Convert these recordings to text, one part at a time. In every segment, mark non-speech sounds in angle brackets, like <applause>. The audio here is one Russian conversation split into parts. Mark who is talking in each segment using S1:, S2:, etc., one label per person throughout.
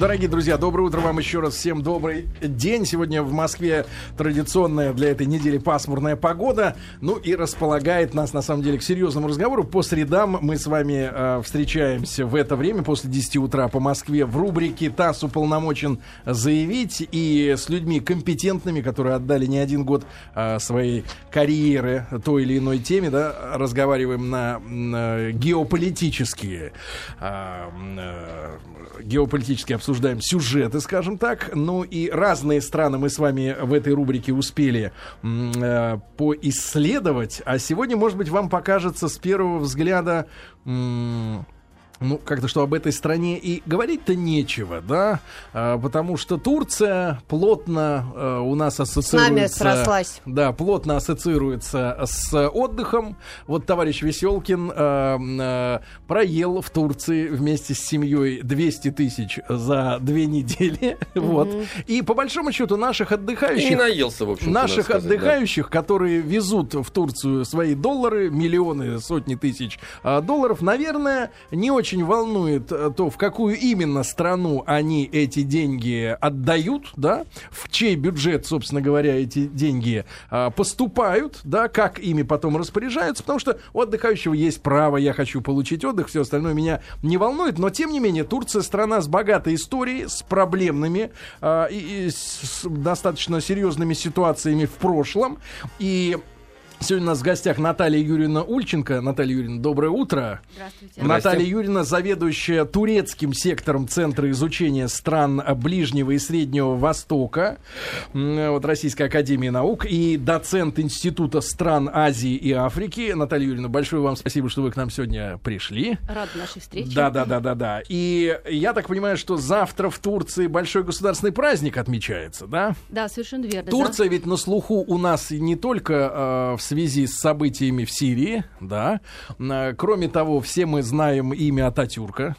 S1: Дорогие друзья, доброе утро вам еще раз. Всем добрый день. Сегодня в Москве традиционная для этой недели пасмурная погода. Ну и располагает нас, на самом деле, к серьезному разговору. По средам мы с вами э, встречаемся в это время, после 10 утра по Москве, в рубрике «ТАСС уполномочен заявить». И с людьми компетентными, которые отдали не один год э, своей карьеры той или иной теме, да, разговариваем на, на геополитические, э, э, геополитические обсуждаем сюжеты, скажем так. Ну и разные страны мы с вами в этой рубрике успели э, поисследовать. А сегодня, может быть, вам покажется с первого взгляда... Э, ну, как-то что об этой стране и говорить-то нечего, да, а, потому что Турция плотно а, у нас ассоциируется...
S2: С нами срослась.
S1: Да, плотно ассоциируется с отдыхом. Вот товарищ Веселкин а, а, проел в Турции вместе с семьей 200 тысяч за две недели, <laughs> mm-hmm. вот. И по большому счету наших отдыхающих... И
S3: наелся, в общем
S1: Наших сказать, отдыхающих, да. которые везут в Турцию свои доллары, миллионы, сотни тысяч а, долларов, наверное, не очень очень волнует э, то, в какую именно страну они эти деньги отдают, да, в чей бюджет, собственно говоря, эти деньги а, поступают, да, как ими потом распоряжаются, потому что у отдыхающего есть право, я хочу получить отдых, все остальное меня не волнует, но тем не менее Турция страна с богатой историей, с проблемными а, и, и с достаточно серьезными ситуациями в прошлом, и Сегодня у нас в гостях Наталья Юрьевна Ульченко. Наталья Юрьевна, доброе утро. Здравствуйте. Наталья Юрьевна, заведующая турецким сектором Центра изучения стран Ближнего и Среднего Востока, вот Российской Академии Наук, и доцент Института стран Азии и Африки. Наталья Юрьевна, большое вам спасибо, что вы к нам сегодня пришли.
S2: Рад нашей встрече.
S1: Да, да, да, да, да. И я так понимаю, что завтра в Турции большой государственный праздник отмечается, да?
S2: Да, совершенно верно.
S1: Турция да? ведь на слуху у нас не только э, в связи с событиями в Сирии, да. Кроме того, все мы знаем имя Ататюрка,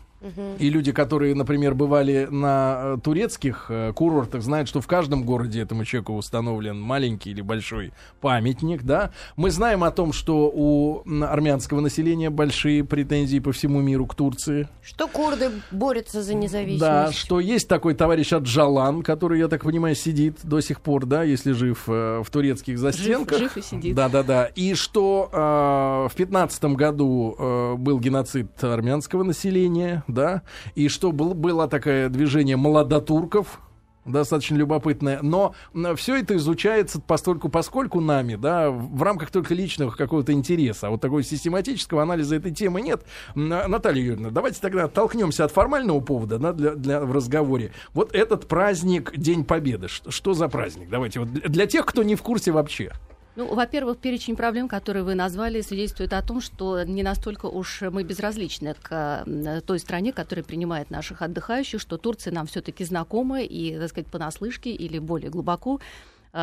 S1: и люди, которые, например, бывали на э, турецких э, курортах, знают, что в каждом городе этому человеку установлен маленький или большой памятник, да. Мы знаем о том, что у армянского населения большие претензии по всему миру к Турции.
S2: Что курды борются за независимость.
S1: Да, что есть такой товарищ Аджалан, который, я так понимаю, сидит до сих пор, да, если жив э, в турецких застенках.
S2: Жив, жив и сидит.
S1: Да, да, да. И что э, в пятнадцатом году э, был геноцид армянского населения, да, и что был, было такое движение молодотурков, достаточно любопытное, но все это изучается постольку поскольку нами, да, в рамках только личного какого-то интереса, а вот такого систематического анализа этой темы нет. Наталья Юрьевна, давайте тогда оттолкнемся от формального повода, да, для, для в разговоре. Вот этот праздник День Победы, что, что за праздник? Давайте вот для тех, кто не в курсе вообще.
S2: Ну, во-первых, перечень проблем, которые вы назвали, свидетельствует о том, что не настолько уж мы безразличны к той стране, которая принимает наших отдыхающих, что Турция нам все-таки знакома и, так сказать, понаслышке или более глубоко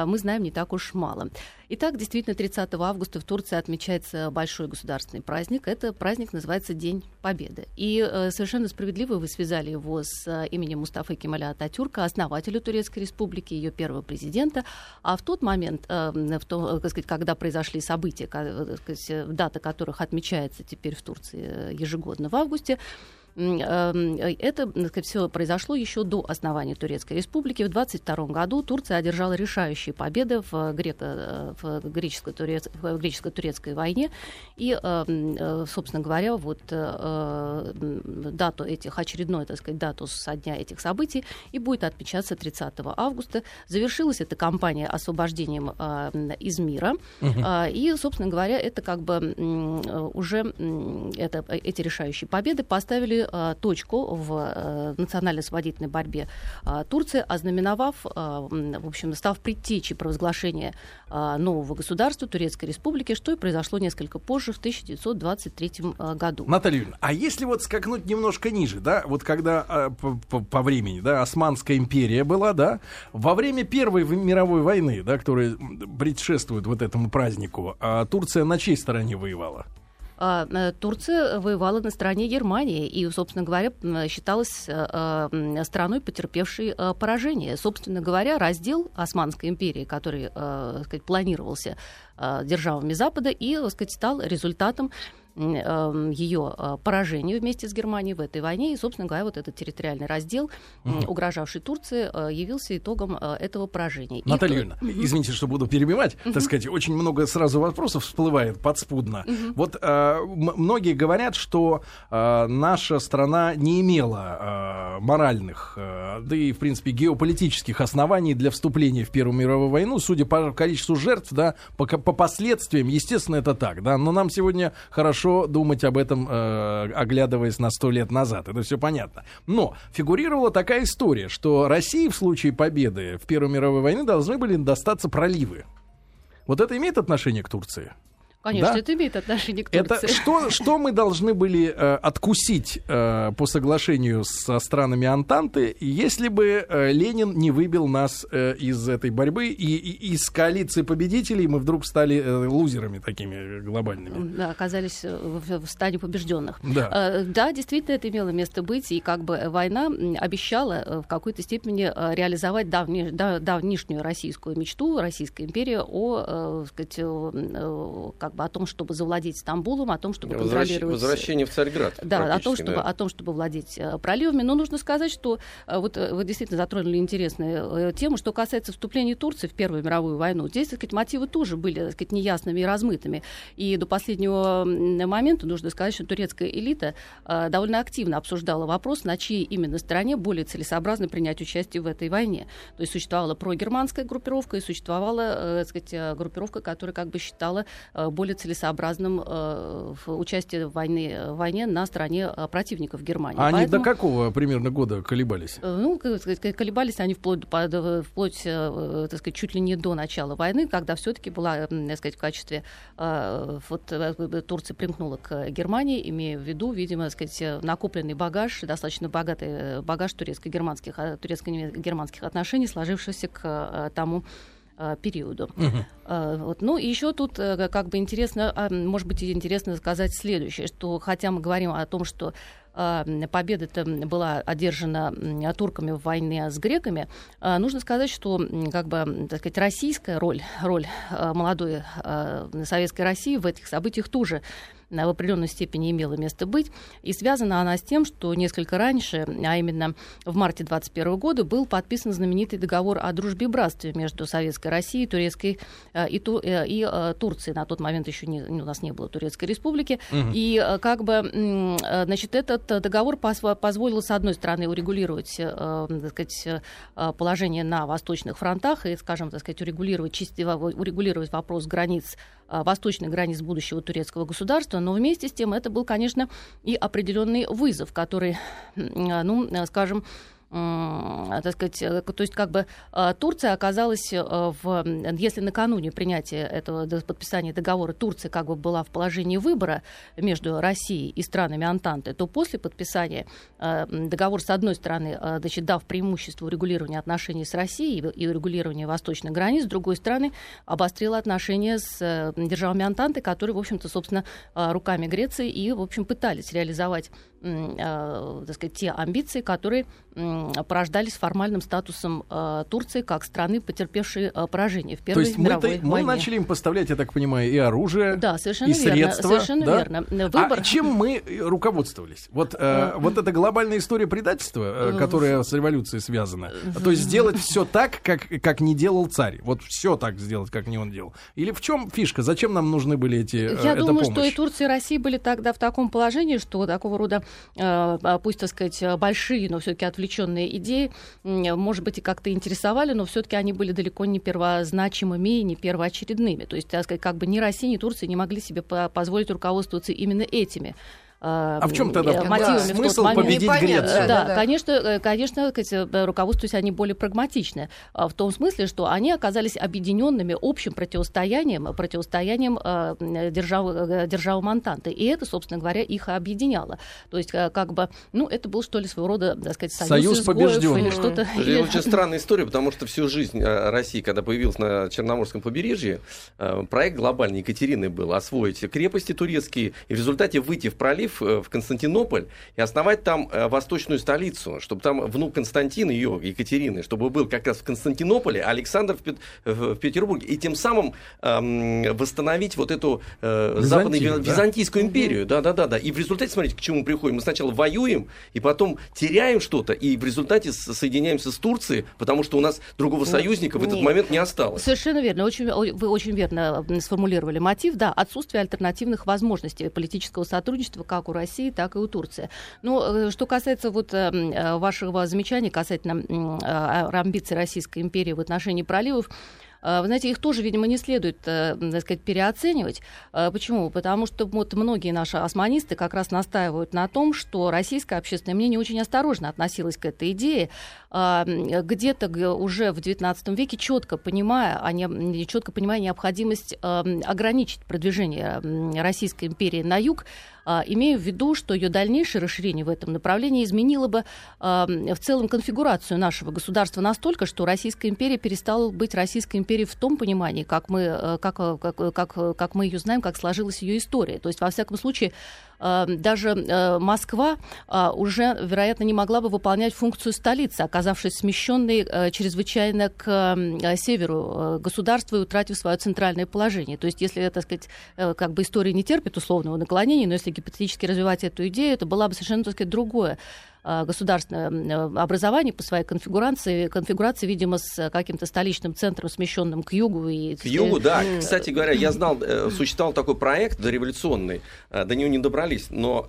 S2: мы знаем не так уж мало. Итак, действительно, 30 августа в Турции отмечается большой государственный праздник. Это праздник называется День Победы. И э, совершенно справедливо вы связали его с э, именем Мустафы Кемаля Ататюрка, основателя Турецкой Республики, ее первого президента. А в тот момент, в то, сказать, когда произошли события, сказать, дата которых отмечается теперь в Турции ежегодно в августе, Эм, это все произошло еще до основания Турецкой республики. В 22 году Турция одержала решающие победы в, греко, в греческо-турецкой, греческо-турецкой войне. И, э, собственно говоря, вот э, дату этих, очередной, так сказать, дату со дня этих событий и будет отмечаться 30 августа. Завершилась эта кампания освобождением из мира. Угу. И, собственно говоря, это как бы уже это, эти решающие победы поставили э, точку в э, национально-освободительной борьбе э, Турции, ознаменовав, в общем, став предтечей провозглашения нового государства Турецкой Республики, что и произошло несколько позже, в 1923 э, году.
S1: Наталья Юрьевна, а если вот скакнуть немножко ниже, да, вот когда по, по, времени, да, Османская империя была, да, во время Первой мировой войны, да, которая предшествует вот этому празднику, э, Турция на чьей стороне воевала?
S2: А, э, Турция воевала на стороне Германии и, собственно говоря, считалась э, э, страной, потерпевшей поражение. Собственно говоря, раздел Османской империи, который сказать, планировался державами Запада и сказать, стал результатом ее э, поражению вместе с Германией в этой войне. И, собственно говоря, вот этот территориальный раздел, угу. угрожавший Турции, явился итогом этого поражения.
S1: Наталья Юрьевна, извините, что буду перебивать, угу. так сказать, очень много сразу вопросов всплывает подспудно. Угу. Вот э, многие говорят, что э, наша страна не имела э, моральных, э, да и, в принципе, геополитических оснований для вступления в Первую мировую войну, судя по количеству жертв, да, по, по последствиям, естественно, это так, да, но нам сегодня хорошо думать об этом, э, оглядываясь на сто лет назад, это все понятно. Но фигурировала такая история, что России в случае победы в Первой мировой войне должны были достаться проливы. Вот это имеет отношение к Турции?
S2: Конечно, да? это имеет отношение к Турции.
S1: Это что, что мы должны были э, откусить э, по соглашению со странами Антанты, если бы э, Ленин не выбил нас э, из этой борьбы и, и из коалиции победителей мы вдруг стали э, лузерами такими глобальными?
S2: Да, оказались э, в, в стадии побежденных.
S1: Да.
S2: Э, да, действительно, это имело место быть, и как бы война обещала э, в какой-то степени э, реализовать давни, да, давнишнюю российскую мечту, Российской империи о, э, сказать, э, как как бы о том, чтобы завладеть Стамбулом, о том, чтобы
S3: Возвращ...
S2: контролировать...
S3: Возвращение в Царьград.
S2: Да, о том, чтобы, да. о том, чтобы владеть э, проливами. Но нужно сказать, что э, вот э, вы действительно затронули интересную тему, что касается вступления Турции в Первую мировую войну. Здесь, так сказать, мотивы тоже были, так сказать, неясными и размытыми. И до последнего момента нужно сказать, что турецкая элита довольно активно обсуждала вопрос, на чьей именно стороне более целесообразно принять участие в этой войне. То есть существовала прогерманская группировка и существовала, так сказать, группировка, которая как бы считала более более целесообразным э, в участие в, войне, в войне на стороне э, противников Германии.
S1: А они до какого примерно года колебались?
S2: Э, ну, колебались они вплоть, вплоть так сказать, чуть ли не до начала войны, когда все-таки была, так сказать, в качестве вот Турция примкнула к Германии, имея в виду, видимо, так сказать, накопленный багаж, достаточно богатый багаж турецко-германских, турецко-германских отношений, сложившийся к тому Э, периоду. Угу. Вот. Ну и еще тут э, как бы интересно, а, может быть, интересно сказать следующее, что хотя мы говорим о том, что победа была одержана турками в войне с греками, нужно сказать, что как бы, так сказать, российская роль, роль молодой советской России в этих событиях тоже в определенной степени имела место быть. И связана она с тем, что несколько раньше, а именно в марте 2021 года, был подписан знаменитый договор о дружбе и братстве между Советской Россией, Турецкой э, и, Ту, э, и э, Турцией. На тот момент еще не, у нас не было Турецкой Республики. Угу. И как бы, значит, этот договор позволил, с одной стороны, урегулировать так сказать, положение на восточных фронтах и, скажем, так сказать, урегулировать, урегулировать вопрос границ восточных границ будущего турецкого государства, но вместе с тем это был, конечно, и определенный вызов, который, ну, скажем, так сказать, э, то есть как бы э, Турция оказалась э, в, если накануне принятия этого подписания договора Турция как бы была в положении выбора между Россией и странами Антанты, то после подписания договор с одной стороны, значит, дав преимущество урегулирования отношений с Россией и урегулирования восточных границ, с другой стороны, обострила отношения с державами Антанты, которые, в общем-то, собственно, руками Греции и, в общем, пытались реализовать так сказать, те амбиции, которые порождались формальным статусом э, Турции как страны, потерпевшей э, поражение в Первой
S1: То есть
S2: мировой
S1: мы, мы начали им поставлять, я так понимаю, и оружие,
S2: да, совершенно
S1: и
S2: верно,
S1: средства.
S2: Совершенно
S1: да?
S2: верно.
S1: А
S2: Выбор...
S1: А чем мы руководствовались? Вот, э, вот эта глобальная история предательства, э, которая с революцией связана. То есть сделать все так, как, как не делал царь. Вот все так сделать, как не он делал. Или в чем фишка? Зачем нам нужны были эти э,
S2: Я думаю, помощь? что и Турция, и Россия были тогда в таком положении, что такого рода, э, пусть, так сказать, большие, но все-таки отвлеченные идеи идеи, может быть, и как-то интересовали, но все-таки они были далеко не первозначимыми и не первоочередными. То есть, так сказать, как бы ни Россия, ни Турция не могли себе позволить руководствоваться именно этими
S1: а в чем тогда
S2: э, мотивами да,
S1: смысл победить Грецию?
S2: Да, да, конечно, э, конечно, э, руководствуясь они более прагматичны, а в том смысле, что они оказались объединенными общим противостоянием, противостоянием державы, державы Монтанты, и это, собственно говоря, их объединяло. То есть, как бы, ну, это был, что ли, своего рода, так сказать, союз,
S1: союз побежденных.
S2: или что-то.
S3: Это очень странная история, потому что всю жизнь России, когда появилась на Черноморском побережье, проект глобальный Екатерины был освоить крепости турецкие и в результате выйти в пролив Киев, в Константинополь и основать там восточную столицу, чтобы там внук Константин, ее, Екатерины, чтобы был как раз в Константинополе, а Александр в, Пет, в Петербурге. И тем самым эм, восстановить вот эту э, западную да? Византийскую империю. Да-да-да. да. И в результате, смотрите, к чему приходим. Мы сначала воюем, и потом теряем что-то, и в результате соединяемся с Турцией, потому что у нас другого союзника в этот Нет. момент не осталось.
S2: Совершенно верно. Очень, вы очень верно сформулировали мотив. Да, отсутствие альтернативных возможностей политического сотрудничества как у России, так и у Турции. Но э, что касается вот эм, э, вашего замечания касательно амбиций Российской империи в отношении проливов, вы знаете, их тоже, видимо, не следует, э, так сказать, переоценивать. Почему? Потому что вот многие наши османисты как раз настаивают на том, что российское общественное мнение очень осторожно относилось к этой идее, где-то уже в XIX веке четко понимая, они, четко понимая необходимость ограничить продвижение Российской империи на юг, а, имею в виду, что ее дальнейшее расширение в этом направлении изменило бы а, в целом конфигурацию нашего государства настолько, что Российская империя перестала быть Российской империей в том понимании, как мы, э, как, э, как, э, как, как мы ее знаем, как сложилась ее история. То есть, во всяком случае, даже Москва уже, вероятно, не могла бы выполнять функцию столицы, оказавшись смещенной чрезвычайно к северу государства и утратив свое центральное положение. То есть, если, так сказать, как бы история не терпит условного наклонения, но если гипотетически развивать эту идею, это была бы совершенно, так сказать, другое Э, государственное э, образование по своей конфигурации, конфигурации, видимо, с каким-то столичным центром, смещенным к югу. И...
S3: К югу, да. Кстати говоря, я знал, э, существовал такой проект дореволюционный, до него не добрались, но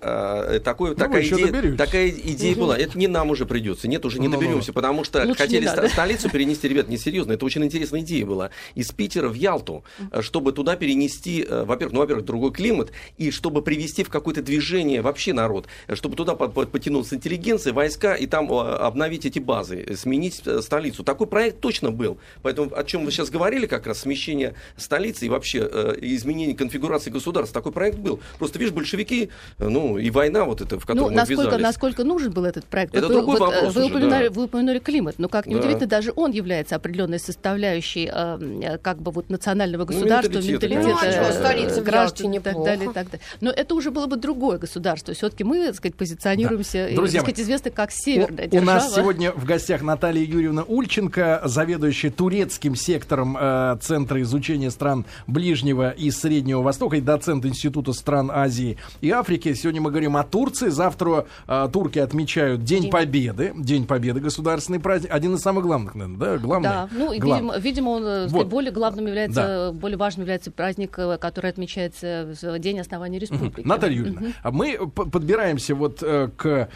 S3: такой, ну, такая, идея, такая идея была. Это не нам уже придется, нет, уже не ну, доберемся, ну, потому что Лучше хотели ст- столицу перенести, ребят, несерьезно, это очень интересная идея была, из Питера в Ялту, чтобы туда перенести, во-первых, ну, во-первых, другой климат, и чтобы привести в какое-то движение вообще народ, чтобы туда потянулся интеллигент, интеллигенции, войска и там обновить эти базы, сменить э, столицу. Такой проект точно был. Поэтому о чем вы сейчас говорили, как раз смещение столицы и вообще э, изменение конфигурации государства, такой проект был. Просто видишь, большевики, э, ну и война вот эта, в которой ну, мы
S2: насколько,
S3: ввязались.
S2: Насколько нужен был этот проект?
S3: Это вы, другой вот, вопрос
S2: вы,
S3: уже,
S2: упомянули,
S3: да.
S2: вы упомянули климат, но как неудивительно, да. даже он является определенной составляющей э, как бы вот национального ну, государства, ну, менталитета, менталитета
S4: ну, а столица граждан и так далее,
S2: и так далее. Но это уже было бы другое государство. Все-таки мы, так сказать, позиционируемся, да. Друзья, так сказать, известны как север северная
S1: держава. У нас сегодня в гостях Наталья Юрьевна Ульченко, заведующая турецким сектором э, Центра изучения стран Ближнего и Среднего Востока и доцент Института стран Азии и Африки. Сегодня мы говорим о Турции. Завтра э, турки отмечают День, День Победы. День Победы, государственный праздник. Один из самых главных, наверное, да? Главный.
S2: Да, ну, Глав... видимо, видимо, он э, вот. более главным является, да. более важным является праздник, э, который отмечается в День основания республики.
S1: Угу. Наталья Юрьевна, угу. мы подбираемся вот э, к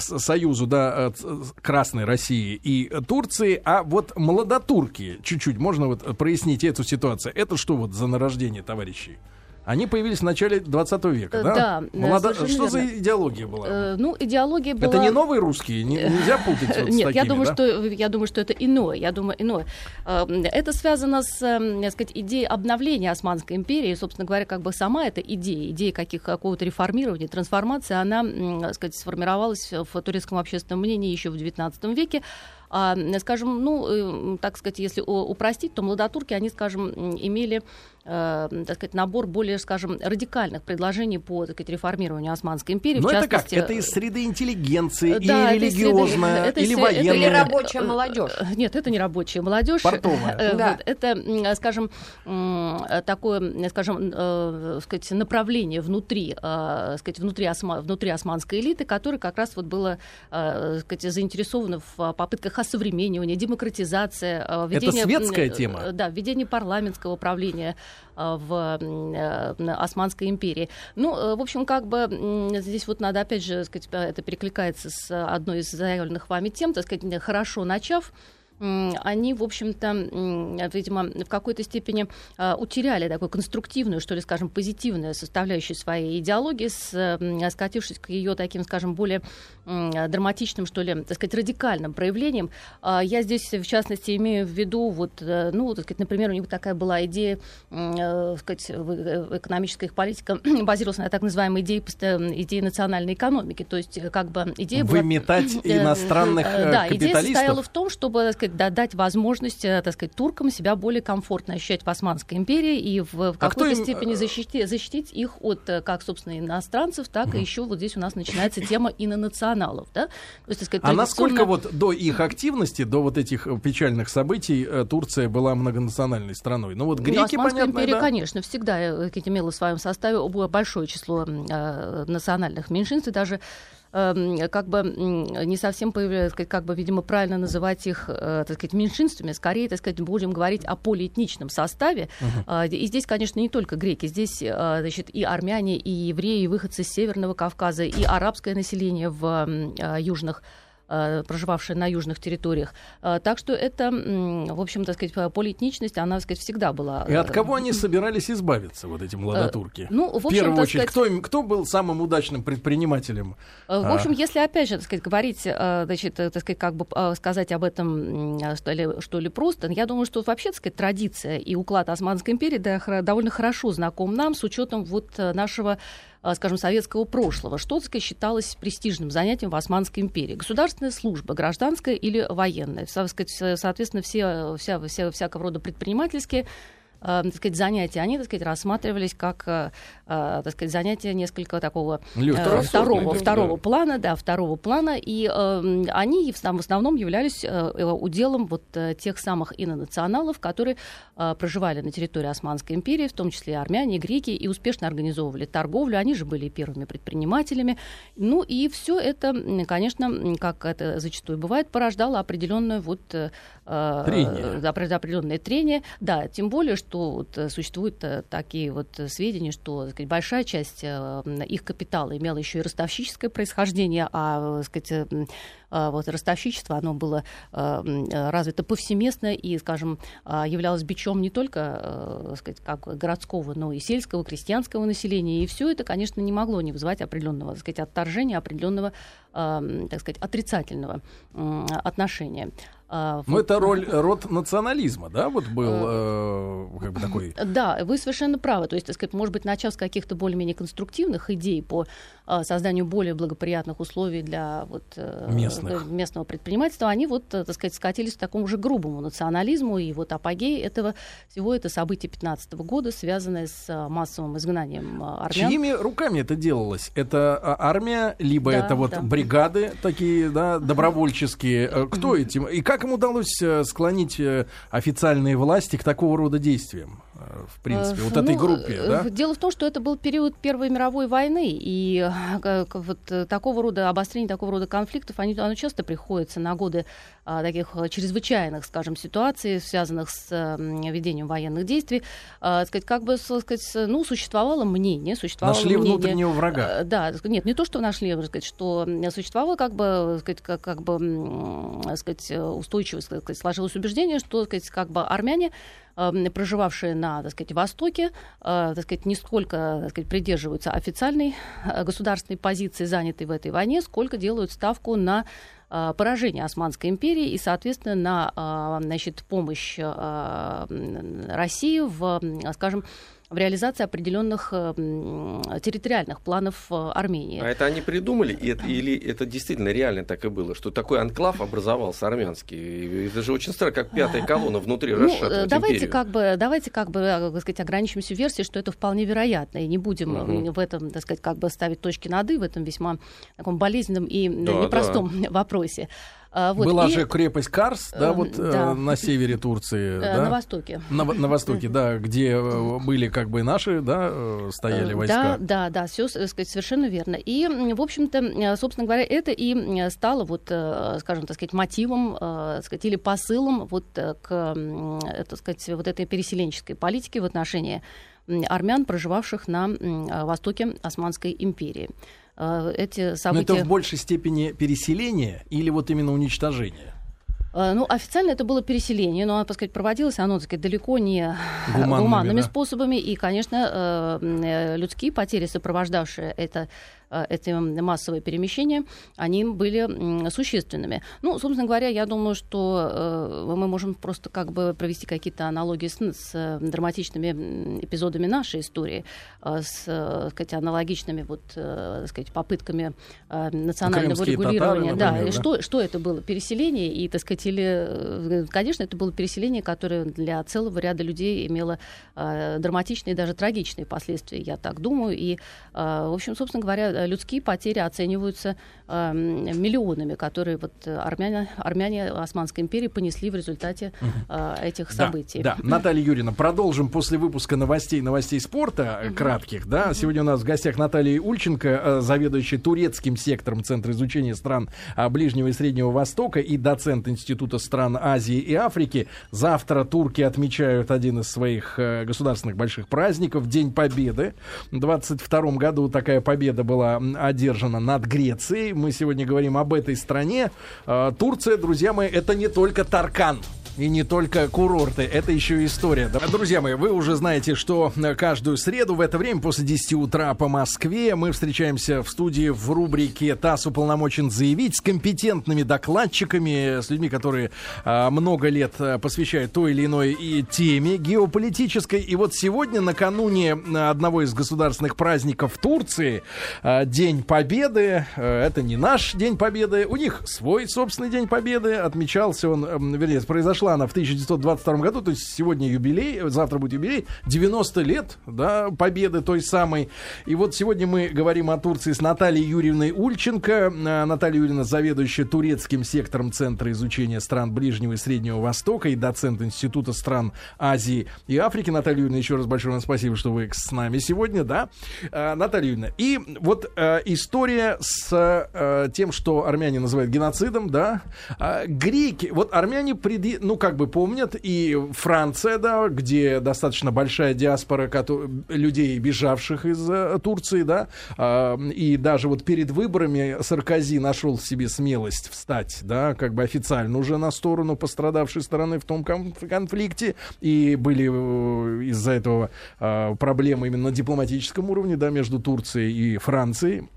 S1: Союзу, да, э, Красной России и Турции, а вот молодотурки, чуть-чуть, можно вот прояснить эту ситуацию. Это что вот за нарождение, товарищи? Они появились в начале 20 века, да?
S2: Да.
S1: Молодо... Что верно. за идеология была? Э,
S2: ну, идеология была...
S1: Это не новые русские? Не, нельзя путать вот <laughs>
S2: Нет,
S1: с такими,
S2: я думаю,
S1: да?
S2: что я думаю, что это иное. Я думаю, иное. Э, это связано с, эм, так сказать, идеей обновления Османской империи. Собственно говоря, как бы сама эта идея, идея каких, какого-то реформирования, трансформации, она, так сказать, сформировалась в турецком общественном мнении еще в XIX веке. А, скажем, ну, э, так сказать, если упростить, то младотурки, они, скажем, имели э, так сказать, набор более, скажем, радикальных предложений по так сказать, реформированию Османской империи.
S1: Но
S2: в
S1: это
S2: частности,
S1: как? Это из среды интеллигенции, да, или религиозная, <laughs> это или военная? Или
S4: рабочая молодежь?
S2: Нет, это не рабочая молодежь.
S1: Портовая.
S2: Да. Это, скажем, такое, скажем, сказать, направление внутри, сказать, внутри, осма, внутри османской элиты, которое как раз вот было сказать, заинтересовано в попытках осовременивание, демократизация,
S1: э, введение... Это светская тема?
S2: Э, да, введение парламентского управления э, в Османской империи. Ну, в общем, как бы здесь вот надо, опять же, сказать, это перекликается с одной из заявленных вами тем, так сказать, хорошо начав, они, в общем-то, видимо, в какой-то степени а, утеряли такую конструктивную, что ли, скажем, позитивную составляющую своей идеологии, скатившись к ее таким, скажем, более драматичным, что ли, так сказать, радикальным проявлением. А, я здесь, в частности, имею в виду, вот, э, ну, так сказать, например, у них такая была идея, э, сказать, э, экономическая их политика <clears throat> базировалась на так называемой идее, идее национальной экономики, то есть как бы идея
S1: Выметать
S2: была... <clears throat>
S1: иностранных
S2: Да, идея состояла в том, чтобы, так сказать, сказать, дать возможность, так сказать, туркам себя более комфортно ощущать в Османской империи и в, в а какой-то а степени защитить, защитить их от как, собственно, иностранцев, так угу. и еще вот здесь у нас начинается тема инонационалов. Да? То
S1: есть, сказать, а насколько вот до их активности, до вот этих печальных событий Турция была многонациональной страной? Ну вот ну, греки, ну, понятно,
S2: империя,
S1: да?
S2: конечно, всегда имела в своем составе большое число э, национальных меньшинств, и даже эм, как бы не совсем появляется, как бы, видимо, правильно называть их, э, так сказать, меньшинствами, скорее, так сказать, будем говорить о полиэтничном составе. Uh-huh. И здесь, конечно, не только греки, здесь, э, значит, и армяне, и евреи, и выходцы с Северного Кавказа, и арабское население в южных Э, проживавшие на южных территориях. Э, так что это, в общем, так сказать, полиэтничность, она, так сказать, всегда была.
S1: И от кого они собирались избавиться, вот эти молодотурки? Ну, в, общем, в первую очередь, сказать, кто, кто был самым удачным предпринимателем?
S2: В общем, а... если, опять же, так сказать, говорить, значит, так сказать, как бы сказать об этом, что ли, что ли просто, я думаю, что вообще, так сказать, традиция и уклад Османской империи довольно хорошо знаком нам с учетом вот нашего Э, скажем, советского прошлого. Так считалось престижным занятием в Османской империи? Государственная служба, гражданская или военная? Соответственно, все, вся, вся, всякого рода предпринимательские э, так сказать, занятия, они, так сказать, рассматривались как, э, так сказать, занятия несколько такого э, второго, второго да. плана, да, второго плана, и э, они в основном являлись э, уделом вот тех самых инонационалов, которые э, проживали на территории Османской империи, в том числе и армяне, и греки, и успешно организовывали торговлю, они же были первыми предпринимателями, ну и все это, конечно, как это зачастую бывает, порождало определенную вот
S1: трение.
S2: определенное трение, да, тем более, что что вот э, существуют э, такие вот сведения, что сказать, большая часть э, их капитала имела еще и ростовщическое происхождение, а сказать, вот ростовщичество, оно было развито повсеместно и, скажем, являлось бичом не только сказать, как городского, но и сельского, крестьянского населения. И все это, конечно, не могло не вызывать определенного сказать, отторжения, определенного так сказать, отрицательного отношения.
S1: А, ну, это роль, род национализма, да, вот был э, как бы такой...
S2: Да, вы совершенно правы. То есть, так сказать, может быть, начав с каких-то более-менее конструктивных идей по созданию более благоприятных условий для вот, э, Местных. местного предпринимательства, они вот, так сказать, скатились к такому же грубому национализму. И вот апогей этого всего это событие 15 года, связанное с массовым изгнанием армян.
S1: Чьими руками это делалось? Это а, армия, либо да, это вот да. бригады такие, да, добровольческие? Кто этим? И как им удалось э, склонить э, официальные власти к такого рода действиям? Э, в принципе, вот ну, этой группе, да?
S2: Дело в том, что это был период Первой мировой войны, и вот такого рода обострение такого рода конфликтов, они, оно часто приходится на годы таких чрезвычайных, скажем, ситуаций, связанных с а, ведением военных действий. А, сказать, как бы, сказать, ну, существовало мнение, существовало
S1: Нашли
S2: мнение,
S1: внутреннего врага.
S2: Да, нет, не то, что нашли, сказать, что существовало как бы, сказать, как, как бы, сказать, устойчиво сказать, сложилось убеждение, что, сказать, как бы армяне проживавшие на так сказать, Востоке, так сказать, не сколько так сказать, придерживаются официальной государственной позиции, занятой в этой войне, сколько делают ставку на поражение Османской империи и, соответственно, на значит, помощь России в, скажем, в реализации определенных э, территориальных планов э, Армении.
S3: А это они придумали, это, или это действительно реально так и было, что такой анклав образовался армянский? Это же очень странно, как пятая колонна внутри ну,
S2: давайте
S3: империю.
S2: как бы, давайте как бы, э, так сказать, ограничимся версией, что это вполне вероятно, и не будем угу. в этом, так сказать, как бы ставить точки над «и» в этом весьма таком болезненном и да, непростом да. <laughs> вопросе.
S1: А, вот, Была и... же крепость Карс, да, вот да. Э, на севере Турции.
S2: Э, да? На востоке.
S1: На, на востоке, да, где э, были как бы наши, да, стояли войска.
S2: Да, да, да, все сказать, совершенно верно. И, в общем-то, собственно говоря, это и стало вот, скажем, так сказать, мотивом, сказать, или посылом вот к, так сказать, вот этой переселенческой политике в отношении армян, проживавших на востоке Османской империи.
S1: Э, эти события... Но это в большей степени переселение или вот именно уничтожение?
S2: Э, ну, официально это было переселение, но, так сказать, проводилось оно, так сказать, далеко не гуманными, гуманными да. способами. И, конечно, э, людские потери, сопровождавшие это Э, эти массовые перемещения, они были существенными. Ну, собственно говоря, я думаю, что э, мы можем просто как бы провести какие-то аналогии с, с э, драматичными эпизодами нашей истории, с сказать, аналогичными вот, сказать, попытками национального Крымские регулирования. Татары, например, да, да. Что, что это было? Переселение и, так сказать, хотели... Конечно, это было переселение, которое для целого ряда людей имело драматичные и даже трагичные последствия, я так думаю. И, в общем, собственно говоря, людские потери оцениваются миллионами, которые вот армяне, армяне Османской империи понесли в результате этих событий.
S1: Да, да. Наталья Юрьевна, продолжим после выпуска новостей, новостей спорта, угу. кратких, да. Сегодня у нас в гостях Наталья Ульченко, заведующая турецким сектором Центра изучения стран Ближнего и Среднего Востока и доцент Института стран Азии и Африки. Завтра турки отмечают один из своих э, государственных больших праздников, День Победы. В 22 году такая победа была одержана над Грецией. Мы сегодня говорим об этой стране. Э, Турция, друзья мои, это не только Таркан. И не только курорты, это еще и история. Друзья мои, вы уже знаете, что каждую среду в это время после 10 утра по Москве мы встречаемся в студии в рубрике «ТАСС уполномочен заявить» с компетентными докладчиками, с людьми, которые а, много лет посвящают той или иной и теме геополитической. И вот сегодня, накануне одного из государственных праздников Турции, а, День Победы, а, это не наш День Победы, у них свой собственный День Победы, отмечался он, вернее, произошла Руслана в 1922 году, то есть сегодня юбилей, завтра будет юбилей, 90 лет, да, победы той самой. И вот сегодня мы говорим о Турции с Натальей Юрьевной Ульченко. А, Наталья Юрьевна, заведующая турецким сектором Центра изучения стран Ближнего и Среднего Востока и доцент Института стран Азии и Африки. Наталья Юрьевна, еще раз большое вам спасибо, что вы с нами сегодня, да. А, Наталья Юрьевна, и вот а, история с тем, что армяне называют геноцидом, да. Греки, вот армяне, преди, ну, как бы помнят, и Франция, да, где достаточно большая диаспора людей, бежавших из э, Турции, да, э, и даже вот перед выборами Саркози нашел в себе смелость встать, да, как бы официально уже на сторону пострадавшей стороны в том конфликте, и были э, из-за этого э, проблемы именно на дипломатическом уровне, да, между Турцией и Францией.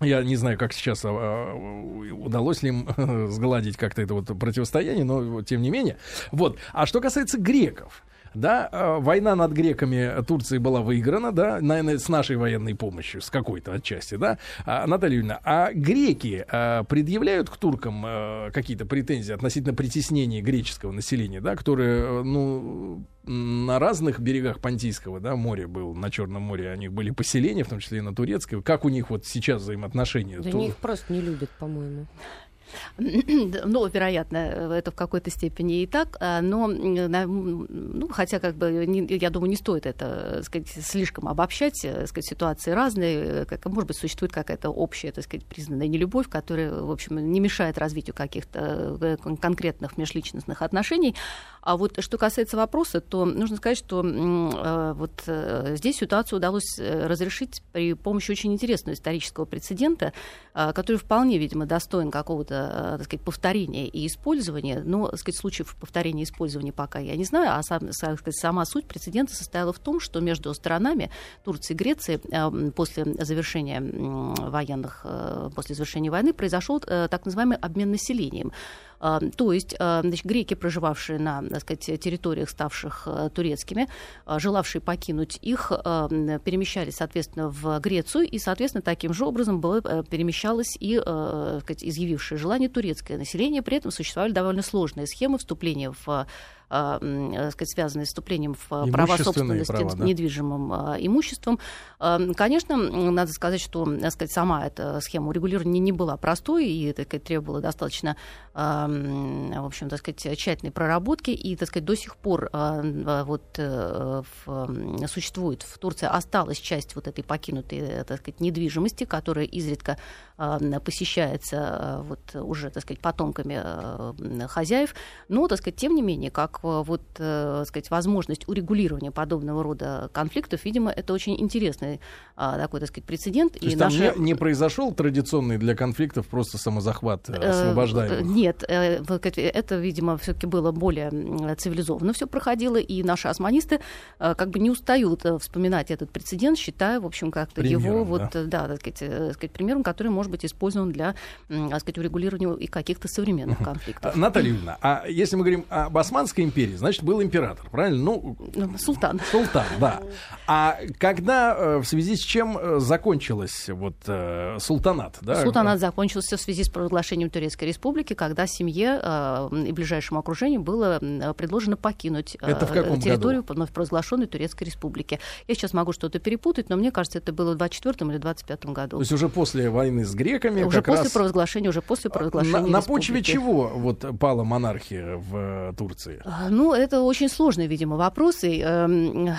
S1: Я не знаю, как сейчас а, а, удалось ли им <laughs> сгладить как-то это вот противостояние, но тем не менее. Вот. А что касается греков, да, а, война над греками Турции была выиграна, да, наверное, с нашей военной помощью, с какой-то отчасти, да. А, Наталья Юрьевна, а греки а, предъявляют к туркам а, какие-то претензии относительно притеснения греческого населения, да, которое, ну, на разных берегах Понтийского, да, моря был, на Черном море, у них были поселения, в том числе и на Турецкой. Как у них вот сейчас взаимоотношения?
S4: Да То... они их просто не любят, по-моему. <clears throat>
S2: Ну, вероятно, это в какой-то степени и так, а, но, ну, хотя, как бы, не, я думаю, не стоит это, сказать, слишком обобщать, э, сказать, ситуации разные, как, может быть, существует какая-то общая, так сказать, признанная нелюбовь, которая, в общем, не мешает развитию каких-то э, конкретных межличностных отношений. А вот что касается вопроса, то нужно сказать, что э, вот здесь ситуацию удалось разрешить при помощи очень интересного исторического прецедента, который вполне, видимо, достоин какого-то Э, так сказать, повторения и использования. Но, так сказать, случаев повторения и использования пока я не знаю, а сам, сказать, сама суть прецедента состояла в том, что между сторонами Турции и Греции э, после завершения военных, э, после завершения войны произошел так называемый обмен населением. А, то есть а, значит, греки, проживавшие на так сказать, территориях, ставших а, турецкими, желавшие покинуть их, перемещались, соответственно, в Грецию, и, соответственно, таким же образом было, перемещалось и сказать, изъявившее желание турецкое население. При этом существовали довольно сложные схемы вступления в э, сказать, связанные с вступлением в права собственности права, да. недвижимым э, имуществом. Э, конечно, надо сказать, что так сказать, сама эта схема урегулирования не была простой и так сказать, требовала достаточно в общем, так сказать, тщательной проработки, и, так сказать, до сих пор вот в, существует в Турции осталась часть вот этой покинутой, так сказать, недвижимости, которая изредка посещается вот уже, так сказать, потомками хозяев, но, так сказать, тем не менее, как Э, вот, э, сказать, возможность урегулирования подобного рода конфликтов, видимо, это очень интересный а, такой, так сказать, прецедент.
S1: То есть и там наша... не, не произошел традиционный для конфликтов просто самозахват э, освобождаемых?
S2: Нет, это, видимо, все-таки было более цивилизованно все проходило, и наши османисты как бы не устают вспоминать этот прецедент, считая, в общем, как-то его вот, да, так, сказать, сказать, примером, который может быть использован для, так сказать, урегулирования и каких-то современных конфликтов.
S1: Наталья Юрьевна, а если мы говорим об Османской империи, значит, был император, правильно? Ну,
S2: ну султан.
S1: Султан, да. А когда, э, в связи с чем э, закончилась вот э, султанат? Да?
S2: Султанат закончился в связи с провозглашением Турецкой Республики, когда семье и ближайшему окружению было предложено покинуть
S1: это в каком
S2: территорию
S1: году?
S2: вновь провозглашенной Турецкой Республики. Я сейчас могу что-то перепутать, но мне кажется, это было в 24 или 25 году.
S1: То есть уже после войны с греками?
S2: Уже после
S1: раз...
S2: провозглашения, уже после провозглашения
S1: На, на почве чего вот пала монархия в Турции?
S2: А, ну, это очень сложный, видимо, вопрос. И, э,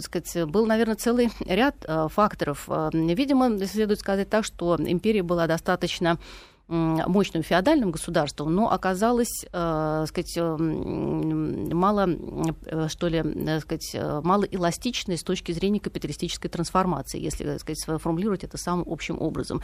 S2: сказать, был, наверное, целый ряд э, факторов. Э, видимо, следует сказать так, что империя была достаточно мощным феодальным государством, но оказалось, э, сказать, э, мало, э, что ли, э, сказать, мало эластичной с точки зрения капиталистической трансформации, если сказать, сформулировать это самым общим образом.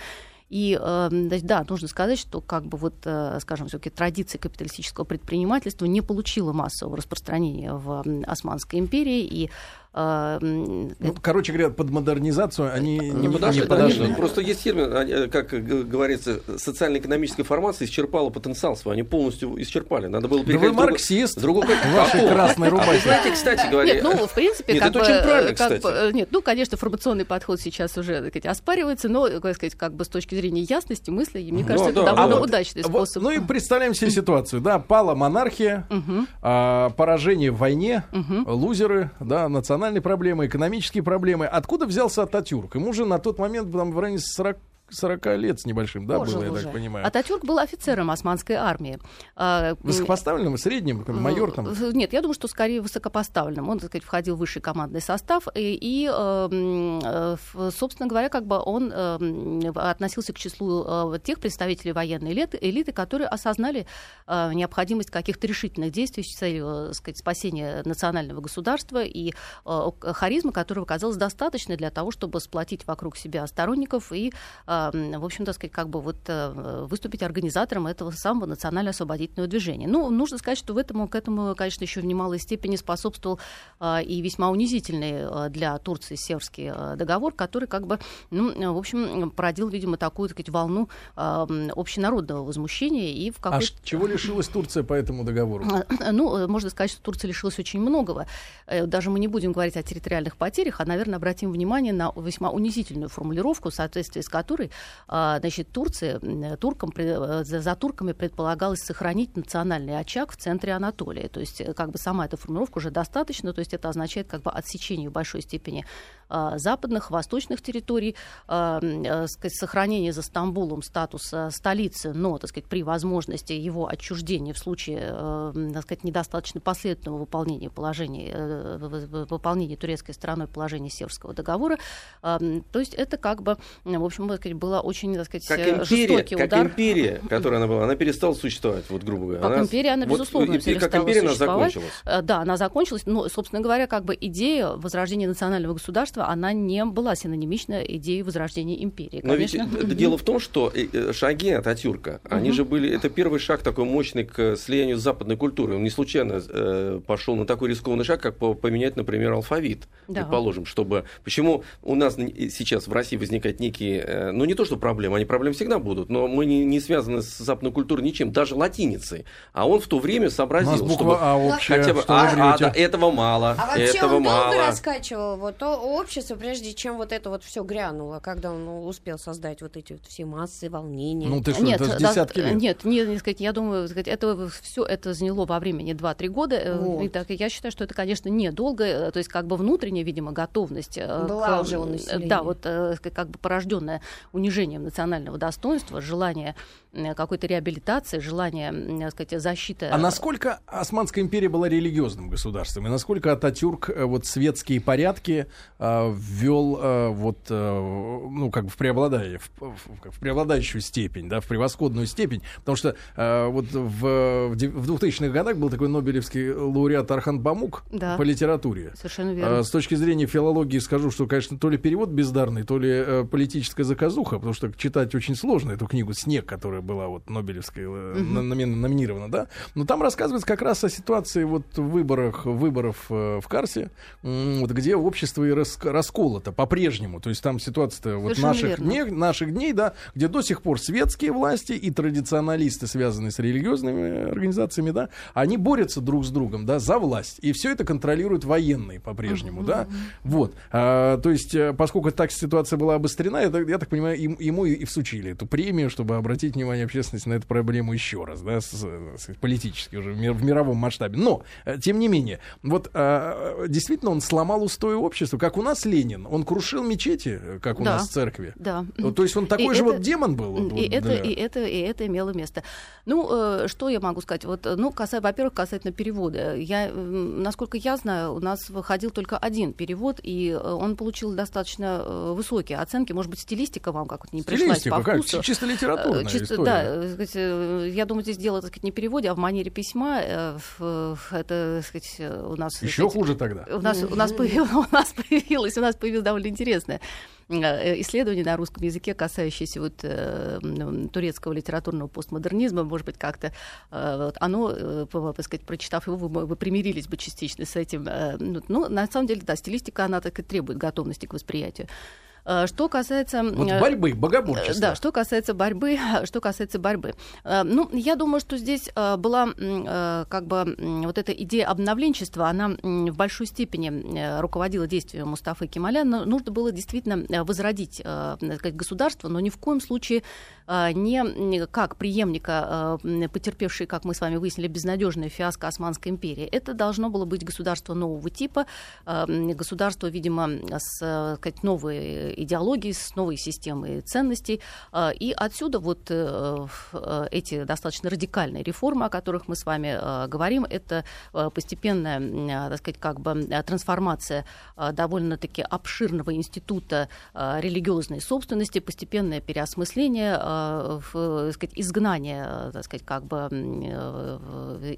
S2: И да, нужно сказать, что как бы вот, скажем, все-таки традиции капиталистического предпринимательства не получила массового распространения в Османской империи, и
S1: ну, короче говоря, под модернизацию они
S3: не, не подошли. Не подошли. Просто есть термин, как говорится, социально-экономическая формация исчерпала потенциал свой, они полностью исчерпали. Надо было
S1: переходить... Да вы марксист, другой, вашей красной рубахе.
S3: Знаете, кстати говоря...
S2: Нет, ну, в принципе,
S3: нет,
S2: как
S3: это бы, очень правильно, как
S2: бы, нет, ну, конечно, информационный подход сейчас уже, так сказать, оспаривается, но, так сказать, как бы с точки зрения ясности мысли, мне ну кажется, ну, это да, довольно а вот, удачный способ.
S1: Вот, ну и представляем себе ситуацию, да, пала монархия, угу. а, поражение в войне, угу. лузеры, да, национальные проблемы, экономические проблемы. Откуда взялся Ататюрк? Ему же на тот момент там в районе 40 40 лет с небольшим, да, Пожил было, уже. я так понимаю.
S2: Ататюрк был офицером османской армии. А,
S1: Высокопоставленным, средним, майор там?
S2: Нет, я думаю, что скорее высокопоставленным. Он, так сказать, входил в высший командный состав, и, и эм, э, собственно говоря, как бы он э, относился к числу э, тех представителей военной элиты, элиты которые осознали необходимость каких-то решительных действий с целью, так сказать, спасения национального государства и харизма, которого казалось достаточно для того, чтобы сплотить вокруг себя сторонников и в общем-то, сказать, как бы вот э, выступить организатором этого самого национально-освободительного движения. Ну, нужно сказать, что в этом, к этому, конечно, еще в немалой степени способствовал а, и весьма унизительный а, для Турции Северский а, договор, который как бы, ну, в общем, породил, видимо, такую, так сказать, волну общенародного возмущения и в
S1: какой... А чего лишилась Турция по этому договору?
S2: Ну, можно сказать, что Турция лишилась очень многого. Э, даже мы не будем говорить о территориальных потерях, а, наверное, обратим внимание на весьма унизительную формулировку, в соответствии с которой а, значит, Турции, туркам, э, за турками предполагалось сохранить национальный очаг в центре Анатолии. То есть, э, как бы сама эта формулировка уже достаточно, то есть это означает как бы отсечение в большой степени западных, восточных территорий, а, э, сказать, сохранение за Стамбулом статуса столицы, но, так сказать, при возможности его отчуждения в случае, так сказать, недостаточно последовательного выполнения положения, выполнения турецкой стороной положения Северского договора. То есть это как бы, в общем, так сказать, была очень, так сказать,
S3: как э, империя, жестокий как удар. империя, которая она была, она перестала существовать, вот грубо говоря.
S2: Как
S3: она,
S2: империя, она, вот, безусловно,
S3: и, как империя она закончилась.
S2: Э, да, она закончилась, но, собственно говоря, как бы идея возрождения национального государства, она не была синонимична идеей возрождения империи.
S3: Но ведь это дело в том, что э, шаги Ататюрка, они же были, это первый шаг такой мощный к слиянию с западной культурой. Он не случайно э, пошел на такой рискованный шаг, как поменять, например, алфавит, да. предположим, чтобы... Почему у нас сейчас в России возникают некие, ну не то, что проблемы, они проблемы всегда будут, но мы не, не связаны с западной культурой ничем, даже латиницей. А он в то время сообразил,
S1: буква чтобы а общая, хотя бы что
S3: а, а, да, этого мало.
S4: А вообще
S3: этого
S4: он
S3: мало.
S4: долго раскачивал вот то общество, прежде чем вот это вот все грянуло, когда он успел создать вот эти вот все массы, волнения.
S1: Ну ты что, нет, это десятки
S2: да,
S1: лет.
S2: Нет, не, не сказать, я думаю, сказать, это все это заняло во времени 2-3 года. Э, вот. И так, я считаю, что это, конечно, недолго, э, то есть как бы внутренняя, видимо, готовность.
S4: Э, Была к, уже у населения.
S2: Да, вот как бы порожденная унижением национального достоинства, желание какой-то реабилитации, желание, так сказать, защиты.
S1: А насколько Османская империя была религиозным государством? И насколько Ататюрк э, вот светские порядки э, ввел э, вот, э, ну, как бы в, преобладание, в, в, в преобладающую степень, да, в превосходную степень? Потому что э, вот в, в 2000-х годах был такой Нобелевский лауреат Архан Бамук да. по литературе.
S2: Совершенно верно. Э,
S1: с точки зрения филологии скажу, что, конечно, то ли перевод бездарный, то ли э, политическая заказуха, потому что читать очень сложно эту книгу «Снег», которая была вот Нобелевской mm-hmm. номинирована, да. Но там рассказывается как раз о ситуации вот выборах, выборов в Карсе, вот где общество и расколото по-прежнему. То есть там ситуация вот наших дней, наших дней, да, где до сих пор светские власти и традиционалисты, связанные с религиозными организациями, да, они борются друг с другом, да, за власть. И все это контролируют военные по-прежнему, mm-hmm. да. Вот. А, то есть, э, поскольку так ситуация была обострена, я, я так понимаю, им, ему и всучили эту премию, чтобы обратить внимание общественности на эту проблему еще раз, да, с, с, политически уже в, мир, в мировом масштабе. Но, э, тем не менее, вот а, действительно он сломал устои общества, как у нас Ленин. Он крушил мечети, как у да. нас в церкви.
S2: Да.
S1: То есть он такой и же это, вот демон был.
S2: И, вот, это, для... и, это, и это имело место. Ну, э, что я могу сказать? Вот, ну, касая, во-первых, касательно перевода. Я, насколько я знаю, у нас выходил только один перевод, и э, он получил достаточно э, высокие оценки. Может быть, стилистика вам как-то не пришлась по вкусу.
S1: Как? Чисто литературная Чисто, история.
S2: Да, сказать, я думаю, здесь дело, так сказать, не переводе, а в манере письма. Это, так сказать, у нас...
S1: Еще сказать, хуже тогда.
S2: У нас, у нас, появилось, <laughs> у нас появилось, у нас появилось довольно интересное Э, исследование на русском языке, касающееся вот, э, турецкого литературного постмодернизма, может быть, как-то э, оно, э, так сказать, прочитав его, вы, вы примирились бы частично с этим. Э, ну, ну, на самом деле, да, стилистика, она так и требует готовности к восприятию. Э, что касается...
S1: Вот э, борьбы, богоборчества.
S2: Да, что касается борьбы, <laughs> что касается борьбы. Э, ну, я думаю, что здесь была как бы вот эта идея обновленчества, она в большой степени руководила действием Мустафы Кемаля. Нужно было действительно возродить сказать, государство, но ни в коем случае не как преемника, потерпевший, как мы с вами выяснили, безнадежное фиаско Османской империи. Это должно было быть государство нового типа, государство, видимо, с сказать, новой идеологии, с новой системой ценностей. А, и отсюда вот э, э, эти достаточно радикальные реформы, о которых мы с вами э, говорим, это постепенная, так сказать, как бы трансформация довольно-таки обширного института религиозной собственности, постепенное переосмысление, так сказать, изгнание, так сказать, как бы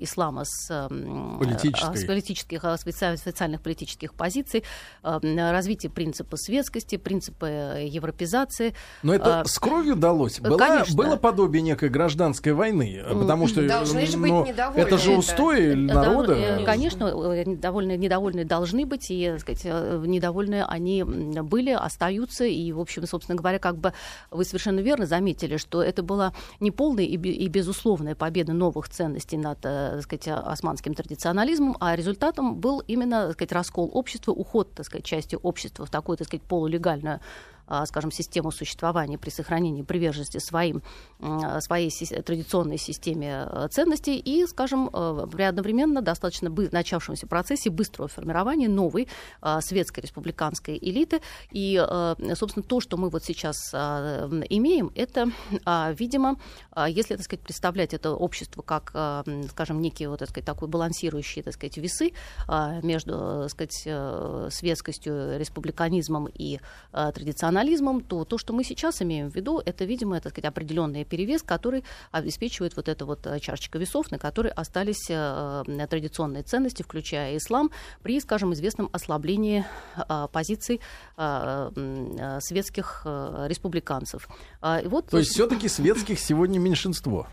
S2: ислама с, с политических, с социальных политических позиций, развитие принципа светскости, принципа принципы европезации.
S1: Но это а, с кровью далось? Была, Конечно. Было подобие некой гражданской войны? Потому что
S4: должны же быть недовольны.
S1: Это же устои это. народа.
S2: Э, конечно, недовольные, недовольные должны быть, и так сказать, э, недовольные они были, остаются. И, в общем, собственно говоря, как бы вы совершенно верно заметили, что это была не полная и безусловная победа новых ценностей над э, так сказать, османским традиционализмом, а результатом был именно так сказать, раскол общества, уход так сказать, части общества в такую так сказать, полулегальную 了。Скажем, систему существования при сохранении приверженности своим, а, своей традиционной системе а, ценностей и, скажем, при одновременно достаточно начавшемся процессе быстрого формирования новой светской республиканской элиты. И, собственно, то, что мы вот сейчас имеем, это, видимо, если, так сказать, представлять это общество как, скажем, некие вот, так сказать, такой балансирующие, так сказать, весы между, так сказать, э, светскостью, республиканизмом и традиционным национализмом, то то, что мы сейчас имеем в виду, это, видимо, это, сказать, определенный перевес, который обеспечивает вот эта вот э, чашечка весов, на которой остались э, традиционные ценности, включая ислам, при, скажем, известном ослаблении э, позиций э, э, светских э, республиканцев.
S1: Э, вот, то есть все-таки светских сегодня меньшинство?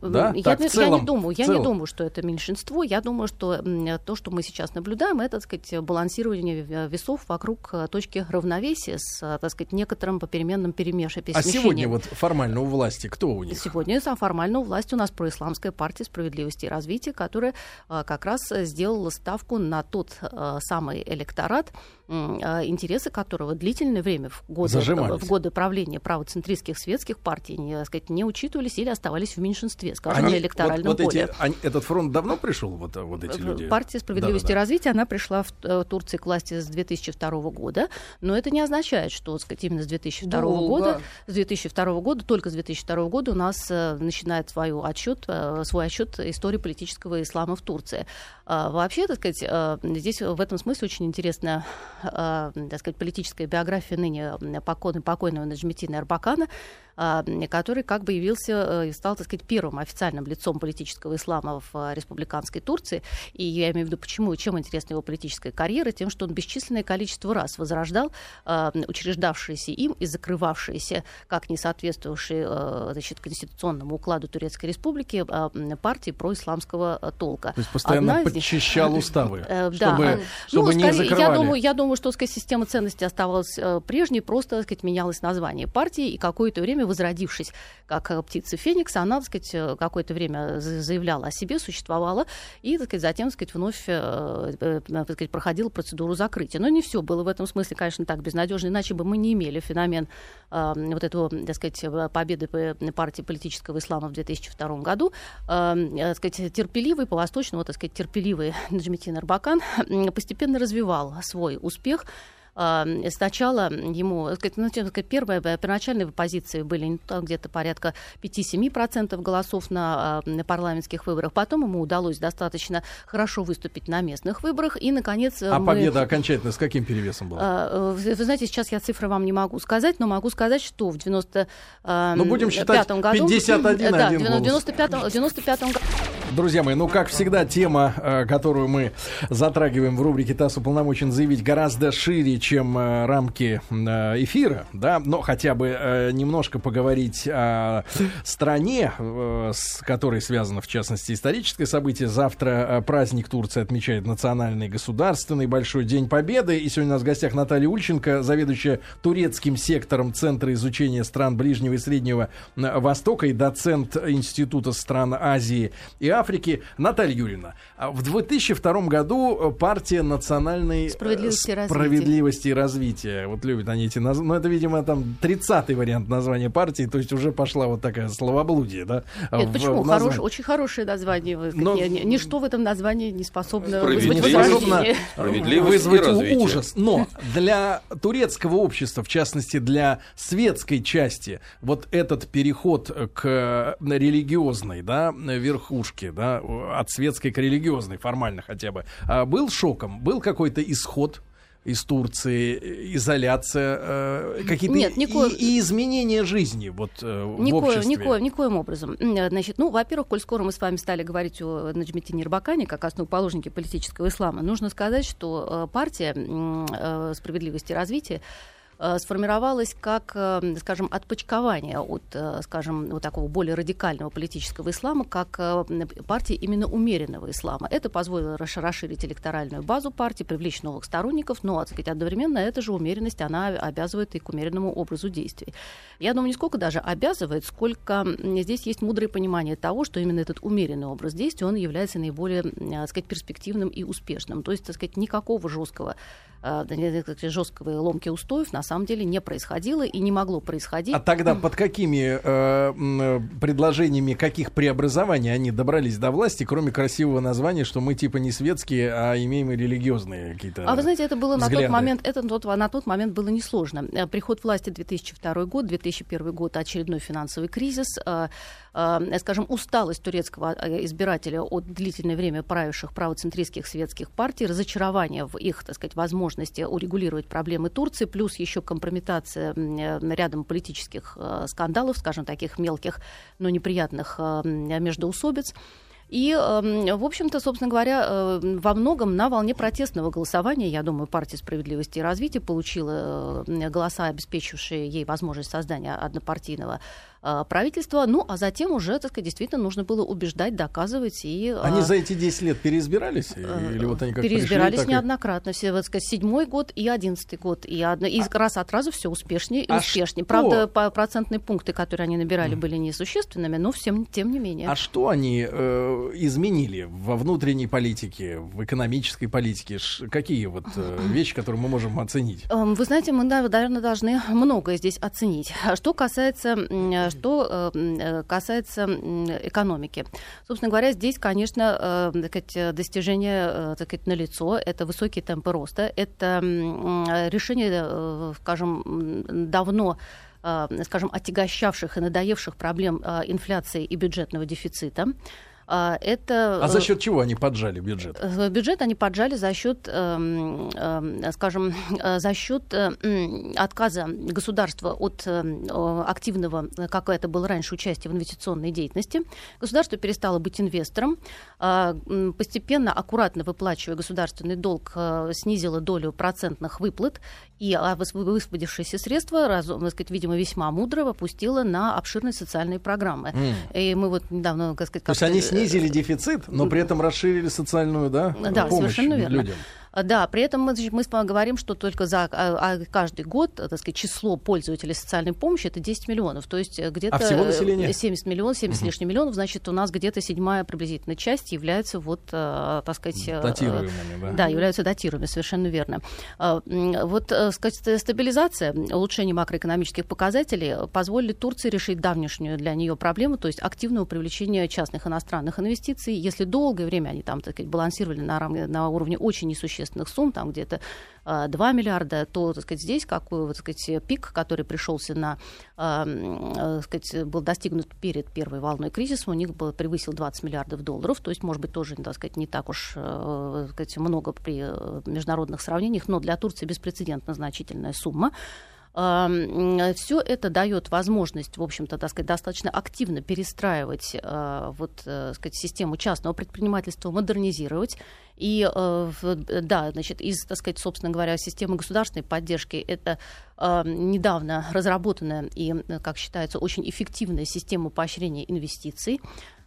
S2: Да? Я, так, целом, я не думаю, я не думаю, что это меньшинство. Я думаю, что то, что мы сейчас наблюдаем, это, так сказать, балансирование весов вокруг э, точки равновесия с, э, так сказать, некоторым попеременным перемешиванием.
S1: А сегодня вот формально у власти кто у них?
S2: Сегодня формально у власти у нас происламская партия справедливости и развития, которая э, как раз сделала ставку на тот самый электорат, интересы которого длительное время в годы, в годы правления правоцентристских светских партий не, так сказать, не учитывались или оставались в меньшинстве скажем, они, на электоральном вот, вот
S1: поле. Эти, они, этот фронт давно пришел, вот, вот эти люди?
S2: Партия справедливости да, да, и развития, она пришла в э, Турции к власти с 2002 года, но это не означает, что, сказать, именно с 2002 Долго. года, с 2002 года, только с 2002 года у нас э, начинает свою отчет, э, свой отчет истории политического ислама в Турции. А, вообще, так сказать, здесь в этом смысле очень интересная, так сказать, политическая биография ныне покойного, покойного Наджметина Арбакана, который как бы явился и стал, так сказать, первым официальным лицом политического ислама в республиканской Турции. И я имею в виду, почему и чем интересна его политическая карьера, тем, что он бесчисленное количество раз возрождал учреждавшиеся им и закрывавшиеся, как не соответствующие значит, конституционному укладу Турецкой Республики, партии происламского толка.
S1: То есть постоянно Одна них... уставы, э, чтобы, да. чтобы ну, не скорее, закрывали.
S2: Я думаю, я думаю, что сказать, система ценностей оставалась э, прежней, просто сказать, менялось название партии, и какое-то время, возродившись как э, птица Феникс, она так сказать, какое-то время заявляла о себе, существовала, и сказать, затем так сказать, вновь так сказать, проходила процедуру закрытия. Но не все было в этом смысле, конечно, так безнадежно, иначе бы мы не имели феномен вот этого, так сказать, победы партии политического ислама в 2002 году. Так сказать, терпеливый, по-восточному, так сказать, терпеливый Наджметин Арбакан постепенно развивал свой успех сначала ему, ну, сказать, первые первоначальные позиции были где-то порядка 5-7% голосов на, на парламентских выборах. Потом ему удалось достаточно хорошо выступить на местных выборах. И, наконец...
S1: А мы... победа окончательно с каким перевесом была?
S2: А, вы, вы знаете, сейчас я цифры вам не могу сказать, но могу сказать, что в 95
S1: ну, будем считать году... 51
S2: да, в 95 95 году
S1: Друзья мои, ну, как всегда, тема, э, которую мы затрагиваем в рубрике «ТАСС уполномочен заявить» гораздо шире, чем э, рамки э, эфира, да, но хотя бы немножко поговорить о стране, с которой связано, в частности, историческое событие. Завтра праздник Турции отмечает национальный государственный Большой День Победы. И сегодня у нас в гостях Наталья Ульченко, заведующая турецким сектором Центра изучения стран Ближнего и Среднего Востока и доцент Института стран Азии и Африки. Наталья Юрьевна, а в 2002 году э, партия национальной
S2: справедливости,
S1: э, справедливости и развития. Вот любят они эти названия. Ну, это, видимо, там 30-й вариант названия партии, то есть уже пошла вот такая словоблудие, да?
S2: Нет,
S1: в,
S2: почему? В Хорош, очень хорошее название. Но... Ничто в этом названии не способно вызвать возражение.
S1: Вызвать ужас. Но для турецкого общества, в частности, для светской части, вот этот переход к религиозной, да, верхушке, да, от светской к религиозной, формально хотя бы, а был шоком, был какой-то исход из Турции, изоляция, э, какие-то Нет, нико... и, и изменения жизни вот, э, Нико... в обществе?
S2: Никоим, никоим образом. Значит, ну, во-первых, коль скоро мы с вами стали говорить о Наджмите Нирбакане как основоположнике политического ислама, нужно сказать, что э, партия э, справедливости и развития Э, сформировалась как, э, скажем, отпочкование от, э, скажем, вот такого более радикального политического ислама, как партии именно умеренного ислама. Это позволило расширить электоральную базу партии, привлечь новых сторонников, но, так сказать, одновременно эта же умеренность, она обязывает и к умеренному образу действий. Я думаю, не сколько даже обязывает, сколько здесь есть мудрое понимание того, что именно этот умеренный образ действий, он является наиболее, так сказать, перспективным и успешным. То есть, так сказать, никакого жесткого жесткого ломки устоев на самом деле не происходило и не могло происходить.
S1: А тогда под какими э, предложениями каких преобразований они добрались до власти, кроме красивого названия, что мы типа не светские, а имеем и религиозные какие-то
S2: А вы знаете, это было взгляды. на тот момент, это тот, на тот момент было несложно. Э, приход власти 2002 год, 2001 год, очередной финансовый кризис, э, э, скажем, усталость турецкого э, избирателя от длительное время правивших правоцентристских светских партий, разочарование в их, так сказать, возможности урегулировать проблемы Турции, плюс еще компрометация э, рядом политических э, скандалов, скажем, таких мелких, но неприятных э, междоусобиц. И, эм, в общем-то, собственно говоря, во многом на волне протестного голосования, я думаю, партия справедливости и развития получила голоса, обеспечившие ей возможность создания однопартийного правительства. Ну, а затем уже, так сказать, действительно нужно было убеждать, доказывать. И,
S1: а, они за эти 10 лет переизбирались? Э, или вот они как
S2: переизбирались пришли, неоднократно. Все, вот, сказать, седьмой год и одиннадцатый год. И, одно, и а, раз от раза все успешнее и а успешнее. Что? Правда, по, процентные пункты, которые они набирали, были несущественными, но всем, тем не менее.
S1: А что они э, изменили во внутренней политике, в экономической политике? Ш, какие вот э, вещи, которые мы можем оценить?
S2: Эм, вы знаете, мы, наверное, должны многое здесь оценить. Что касается что э, э, касается экономики. Собственно говоря, здесь, конечно, э, достижение так сказать, налицо. Это высокие темпы роста, это решение, скажем, давно скажем, отягощавших и надоевших проблем инфляции и бюджетного дефицита. А, это...
S1: А за счет чего они поджали бюджет?
S2: Бюджет они поджали за счет, эм, эм, скажем, за счет отказа государства от активного, как это было раньше, участия в инвестиционной деятельности. Государство перестало быть инвестором, а, постепенно, аккуратно выплачивая государственный долг, снизило долю процентных выплат и высвободившиеся средства, раз, сказать, видимо, весьма мудро опустила на обширные социальные программы. Mm. И мы вот недавно, так сказать...
S1: То есть они снизили дефицит, но при этом расширили социальную да,
S2: да,
S1: помощь
S2: совершенно верно.
S1: людям.
S2: А, да, при этом мы, мы говорим, что только за а, а, каждый год, так сказать, число пользователей социальной помощи это 10 миллионов. То есть э, где-то
S1: а всего населения?
S2: 70 миллионов, 70 угу. лишним миллионов, значит, у нас где-то седьмая приблизительно часть является вот, так сказать...
S1: Э, Датируемыми, да.
S2: Да, являются датируемыми, совершенно верно. Вот, сказать, стабилизация, улучшение макроэкономических показателей позволили Турции решить давнешнюю для нее проблему, то есть активного привлечения частных иностранных инвестиций. Если долгое время они там, так сказать, балансировали на, на уровне очень несущественных существенных сумм, там где-то 2 а, миллиарда, то, так сказать, здесь какой, так сказать, пик, который пришелся на, э, сказать, был достигнут перед первой волной кризиса, у них был, превысил 20 миллиардов долларов, то есть, может быть, тоже, так сказать, не так уж, э, сказать, много при международных сравнениях, но для Турции беспрецедентно значительная сумма все это дает возможность, в общем-то, так сказать, достаточно активно перестраивать э, вот, э, сказать, систему частного предпринимательства, модернизировать. И, э, да, значит, из, так сказать, собственно говоря, системы государственной поддержки это недавно разработанная и, как считается, очень эффективная система поощрения инвестиций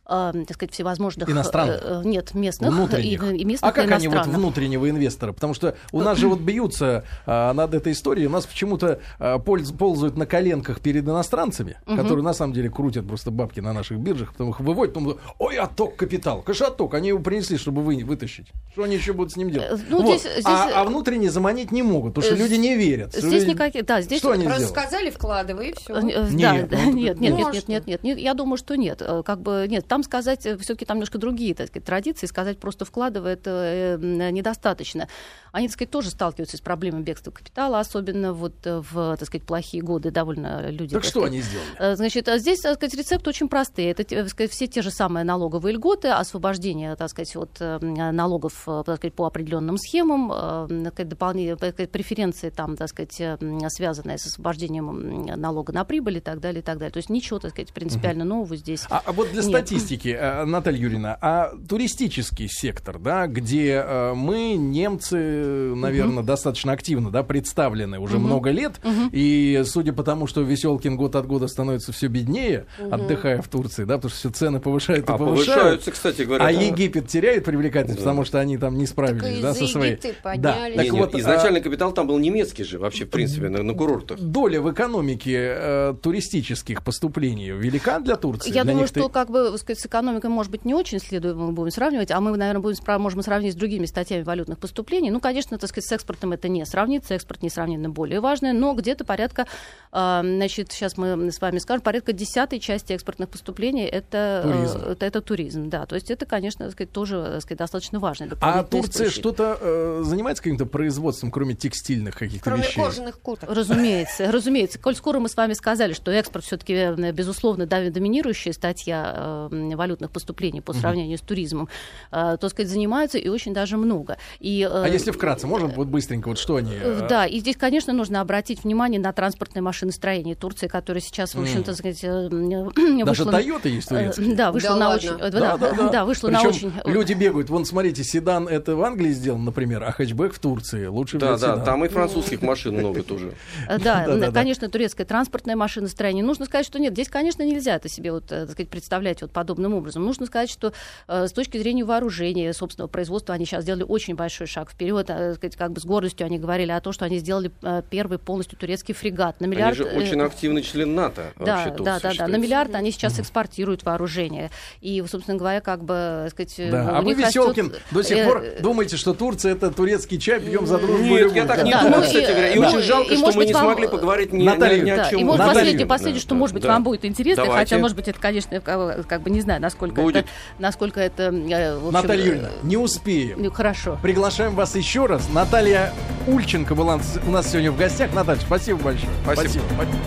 S2: э, так сказать, всевозможных...
S1: Иностранных?
S2: Э, нет, местных.
S1: Внутренних. И, и местных,
S2: а
S1: как они вот внутреннего инвестора? Потому что у нас же вот бьются э, над этой историей, у нас почему-то э, ползают на коленках перед иностранцами, угу. которые на самом деле крутят просто бабки на наших биржах, потом их выводят, потом, ой, отток капитал. Конечно, отток, они его принесли, чтобы вы, вытащить. Что они еще будут с ним делать? Э, ну, вот. здесь, здесь... А, а внутренне заманить не могут, потому что э, люди не верят.
S2: Здесь
S1: люди...
S2: никаких... Да, здесь...
S4: Что они Просто сказали, вкладывай, и все.
S2: Нет, да, да, <laughs> нет, нет, нет, нет, нет, нет, я думаю, что нет. Как бы, нет, там сказать все все-таки там немножко другие так сказать, традиции, сказать просто вкладывая это э, недостаточно. Они, так сказать, тоже сталкиваются с проблемой бегства капитала, особенно вот в, так сказать, плохие годы довольно люди...
S1: Так,
S2: так
S1: что
S2: сказать,
S1: они сделали?
S2: Э, значит, а здесь, так сказать, рецепты очень простые. Это, так сказать, все те же самые налоговые льготы, освобождение, так сказать, от э, налогов, так сказать, по определенным схемам, так сказать, дополнительные преференции там, так сказать, связанные с освобождением налога на прибыль и так далее, и так далее. То есть ничего, так сказать, принципиально нового здесь
S1: А, а вот для нет. статистики, Наталья Юрьевна, а туристический сектор, да, где э, мы, немцы, наверное, угу. достаточно активно, да, представлены уже угу. много лет, угу. и судя по тому, что Веселкин год от года становится все беднее, угу. отдыхая в Турции, да, потому что все цены повышают и а повышают. повышаются,
S3: кстати говоря.
S1: А да. Египет теряет привлекательность, да. потому что они там не справились, да, со своей.
S3: Да. Так не, вот, изначально а... капитал там был немецкий же, вообще, в принципе, на, на курортах.
S1: Доля в экономике э, туристических поступлений велика для Турции?
S2: Я
S1: для
S2: думаю, что, как бы, сказать, с экономикой, может быть, не очень следует, мы будем сравнивать, а мы, наверное, будем, можем сравнить с другими статьями валютных поступлений. Ну, конечно, так сказать, с экспортом это не сравнится, экспорт несравненно более важный, но где-то порядка, э, значит, сейчас мы с вами скажем, порядка десятой части экспортных поступлений это туризм. Это, это туризм, да. То есть это, конечно, так сказать, тоже так сказать, достаточно важно.
S1: А Турция что-то э, занимается каким-то производством, кроме текстильных каких-то
S4: кроме
S1: вещей?
S4: Кроме кожаных курток.
S2: Разумеется, разумеется. Коль скоро мы с вами сказали, что экспорт все-таки, э, безусловно, доминирующая статья э, валютных поступлений по сравнению угу. с туризмом, э, то сказать, занимаются и очень даже много. И,
S1: э, а если вкратце, можем вот быстренько, вот что они...
S2: Э, да, и здесь, конечно, нужно обратить внимание на транспортное машиностроение Турции, которое сейчас, в общем-то, сказать...
S1: Даже Toyota есть турецкий?
S2: Да, вышло на очень... Да, да, вышло на очень...
S1: люди бегают, вон, смотрите, седан это в Англии сделан, например, а хэтчбэк в Турции. Лучше
S3: Да, да, там и французских машин много тоже.
S2: Да, <laughs> конечно, турецкое транспортное машиностроение. Нужно сказать, что нет, здесь, конечно, нельзя это себе вот, так сказать, представлять вот подобным образом. Нужно сказать, что с точки зрения вооружения, собственного производства, они сейчас сделали очень большой шаг вперед. А, как бы с гордостью они говорили о том, что они сделали э, первый полностью турецкий фрегат.
S3: На миллиард... Они же очень активный член НАТО.
S2: Да, вообще, да, да, да. На миллиард они сейчас экспортируют вооружение. И, собственно говоря, как бы, сказать...
S1: Да. А вы, Веселкин, растет... до сих пор э, думаете, что Турция это турецкий чай, пьем за дружбу
S3: Нет, я так не да, думаю, ну, кстати говоря. И, очень жалко, что мы не смогли поговорить ни, о чем.
S2: И вот последнее, последнее, что, может быть, вам будет интересно, хотя, может быть, это, конечно, как бы не знаю, насколько это... Насколько это...
S1: Наталья Юрьевна, не успеем.
S2: Ну, хорошо.
S1: Приглашаем вас еще раз. Наталья Ульченко была у нас сегодня в гостях. Наталья, спасибо большое.
S3: Спасибо. спасибо.